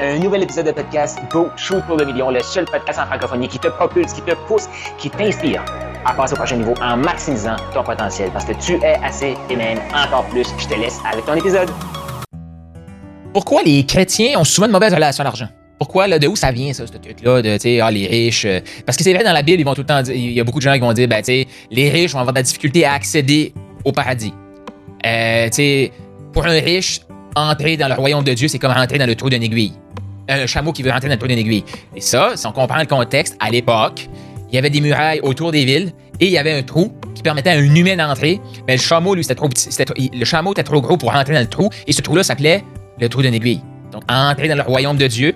Un nouvel épisode de podcast Go Shoot pour le million, le seul podcast en francophonie qui te propulse, qui te pousse, qui t'inspire à passer au prochain niveau en maximisant ton potentiel parce que tu es assez et même encore plus. Je te laisse avec ton épisode. Pourquoi les chrétiens ont souvent de mauvaises relations à l'argent? Pourquoi, là, de où ça vient, ça, ce truc-là, de, tu sais, ah, les riches? euh, parce que c'est vrai, dans la Bible, ils vont tout le temps il y a beaucoup de gens qui vont dire, ben, tu sais, les riches vont avoir de la difficulté à accéder au paradis. Euh, tu sais, pour un riche, entrer dans le royaume de Dieu, c'est comme rentrer dans le trou d'une aiguille. Un chameau qui veut rentrer dans le trou d'une aiguille. Et ça, si on comprend le contexte, à l'époque, il y avait des murailles autour des villes et il y avait un trou qui permettait à un humain d'entrer. Mais le chameau, lui, c'était trop petit. le chameau était trop gros pour rentrer dans le trou et ce trou-là s'appelait le trou d'une aiguille. Donc, entrer dans le royaume de Dieu,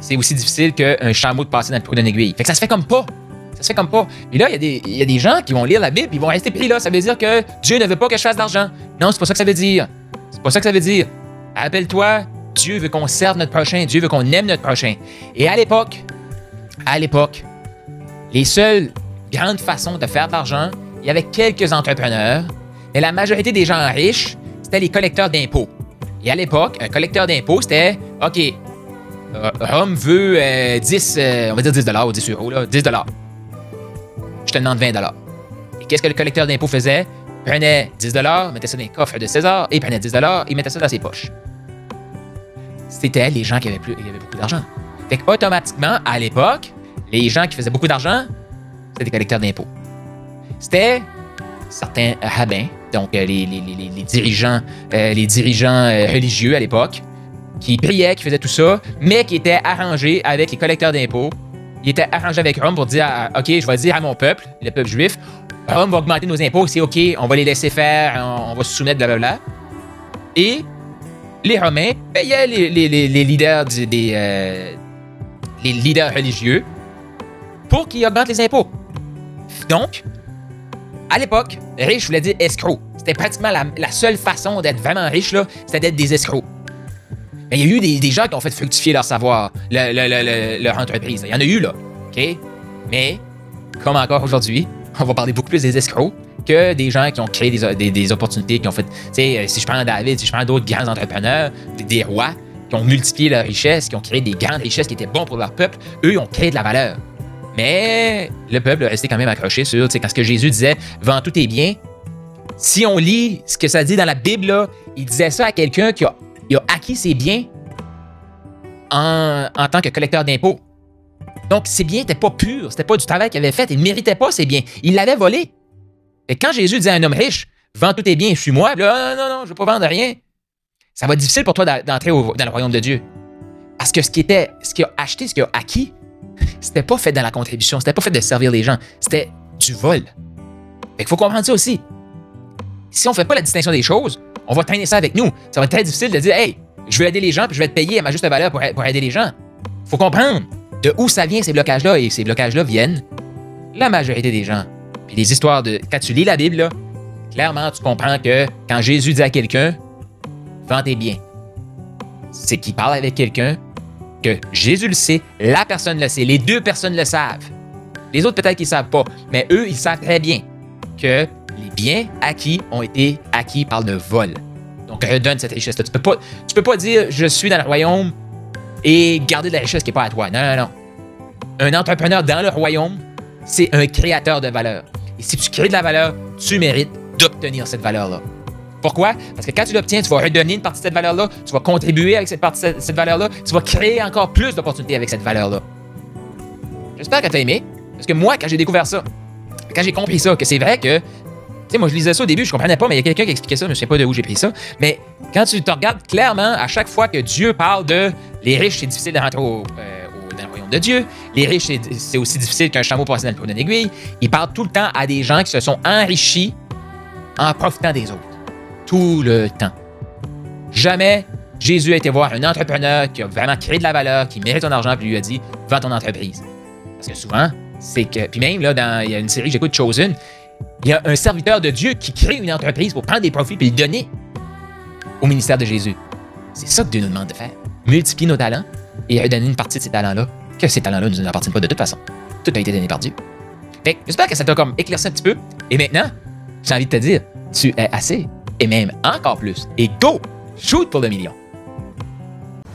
c'est aussi difficile qu'un chameau de passer dans le trou d'une aiguille. Fait que ça se fait comme pas. Ça se fait comme pas. Et là, il y, a des- il y a des gens qui vont lire la Bible et ils vont rester pris là. Ça veut dire que Dieu ne veut pas que je fasse d'argent. Non, c'est pas ça que ça veut dire. C'est pas ça que ça veut dire. Rappelle-toi, Dieu veut qu'on serve notre prochain. Dieu veut qu'on aime notre prochain. Et à l'époque, à l'époque, les seules grandes façons de faire de l'argent, il y avait quelques entrepreneurs, mais la majorité des gens riches, c'était les collecteurs d'impôts. Et à l'époque, un collecteur d'impôts, c'était OK, euh, Rome veut euh, 10, euh, on va dire 10 ou 10 euros, là, 10 Je te demande 20 Et qu'est-ce que le collecteur d'impôts faisait? Prenait 10 mettait ça dans les coffres de César, et il prenait 10 et mettait ça dans ses poches. C'était les gens qui avaient, plus, qui avaient beaucoup d'argent. Fait qu'automatiquement, à l'époque, les gens qui faisaient beaucoup d'argent, c'était des collecteurs d'impôts. C'était certains rabbins, donc euh, les, dirigeants, euh, les dirigeants euh, religieux à l'époque, qui priaient, qui faisaient tout ça, mais qui étaient arrangés avec les collecteurs d'impôts. Ils étaient arrangés avec Rome pour dire OK, je vais dire à mon peuple, le peuple juif, Rome va augmenter nos impôts, c'est OK, on va les laisser faire, on, va se soumettre, blablabla. Et les Romains payaient les, les- les- leaders des, euh, les leaders religieux pour qu'ils augmentent les impôts. Donc, à l'époque, riche voulait dire escroc. C'était pratiquement la, seule façon d'être vraiment riche, là, c'était d'être des escrocs. Mais il y a eu des, des gens qui ont fait fructifier leur savoir, le- le- le- leur entreprise. Il y en a eu, là. OK? Mais, comme encore aujourd'hui, on va parler beaucoup plus des escrocs que des gens qui ont créé des, opportunités, qui ont fait. Euh, si je prends David, si je prends d'autres grands entrepreneurs, des, rois, qui ont multiplié leur richesse, qui ont créé des grandes richesses qui étaient bons pour leur peuple, eux, ont créé de la valeur. Mais le peuple est resté quand même accroché sur, quand ce que Jésus disait, vends tous tes biens. Si on lit ce que ça dit dans la Bible, il disait ça à quelqu'un qui a, a acquis ses biens en, en tant que collecteur d'impôts. Donc, ses biens n'étaient pas purs, c'était pas du travail qu'il avait fait, il ne méritait pas ses biens, il l'avait volé. Et quand Jésus disait à un homme riche, vends tous tes biens, suis-moi, puis là, non, non, non, je ne veux pas vendre rien, ça va être difficile pour toi d'entrer dans le royaume de Dieu. Parce que ce qui ce qu'il a acheté, ce qu'il a acquis, c'était pas fait dans la contribution, c'était pas fait de servir les gens, c'était du vol. Fait faut comprendre ça aussi. Si on fait pas la distinction des choses, on va traîner ça avec nous. Ça va être très difficile de dire, hey, je veux aider les gens, puis je vais te payer à ma juste valeur pour, pour aider les gens. Faut comprendre de où ça vient ces blocages-là, et ces blocages-là viennent? La majorité des gens. Puis les histoires de. Quand tu lis la Bible, clairement, tu comprends que quand Jésus dit à quelqu'un, vends tes biens, c'est qu'il parle avec quelqu'un que Jésus le sait, la personne le sait, les deux personnes le savent. Les autres, peut-être qu'ils ne savent pas, mais eux, ils savent très bien que les biens acquis ont été acquis par le vol. Donc, redonne cette richesse-là. Tu peux pas, tu peux pas dire je suis dans le royaume et garder de la richesse qui n'est pas à toi. Non, non, non. Un entrepreneur dans le royaume, c'est un créateur de valeur. Et si tu crées de la valeur, tu mérites d'obtenir cette valeur-là. Pourquoi? Parce que quand tu l'obtiens, tu vas redonner une partie de cette valeur-là, tu vas contribuer avec cette partie de cette valeur-là, tu vas créer encore plus d'opportunités avec cette valeur-là. J'espère que tu as aimé. Parce que moi, quand j'ai découvert ça, quand j'ai compris ça, que c'est vrai que. Moi, je lisais ça au début, je comprenais pas, mais il y a quelqu'un qui expliquait ça, mais je sais pas de où j'ai pris ça. Mais quand tu te regardes clairement, à chaque fois que Dieu parle de les riches, c'est difficile de rentrer au, euh, dans le royaume de Dieu, les riches, c'est- aussi difficile qu'un chameau passer dans le d'une aiguille, il parle tout le temps à des gens qui se sont enrichis en profitant des autres. Tout le temps. Jamais Jésus a été voir un entrepreneur qui a vraiment créé de la valeur, qui mérite ton argent, puis lui a dit Vends ton entreprise. Parce que souvent, c'est que. Puis même, là, dans, il y a une série que j'écoute, Chosen, il y a un serviteur de Dieu qui crée une entreprise pour prendre des profits puis le donner au ministère de Jésus. C'est ça que Dieu nous demande de faire. Multiplier nos talents et redonner une partie de ces talents-là, que ces talents-là ne nous appartiennent pas de toute façon. Tout a été donné par Dieu. Fait j'espère que ça t'a comme éclairci un petit peu. Et maintenant, j'ai envie de te dire, tu es assez, et même encore plus. Et go! Shoot pour le million!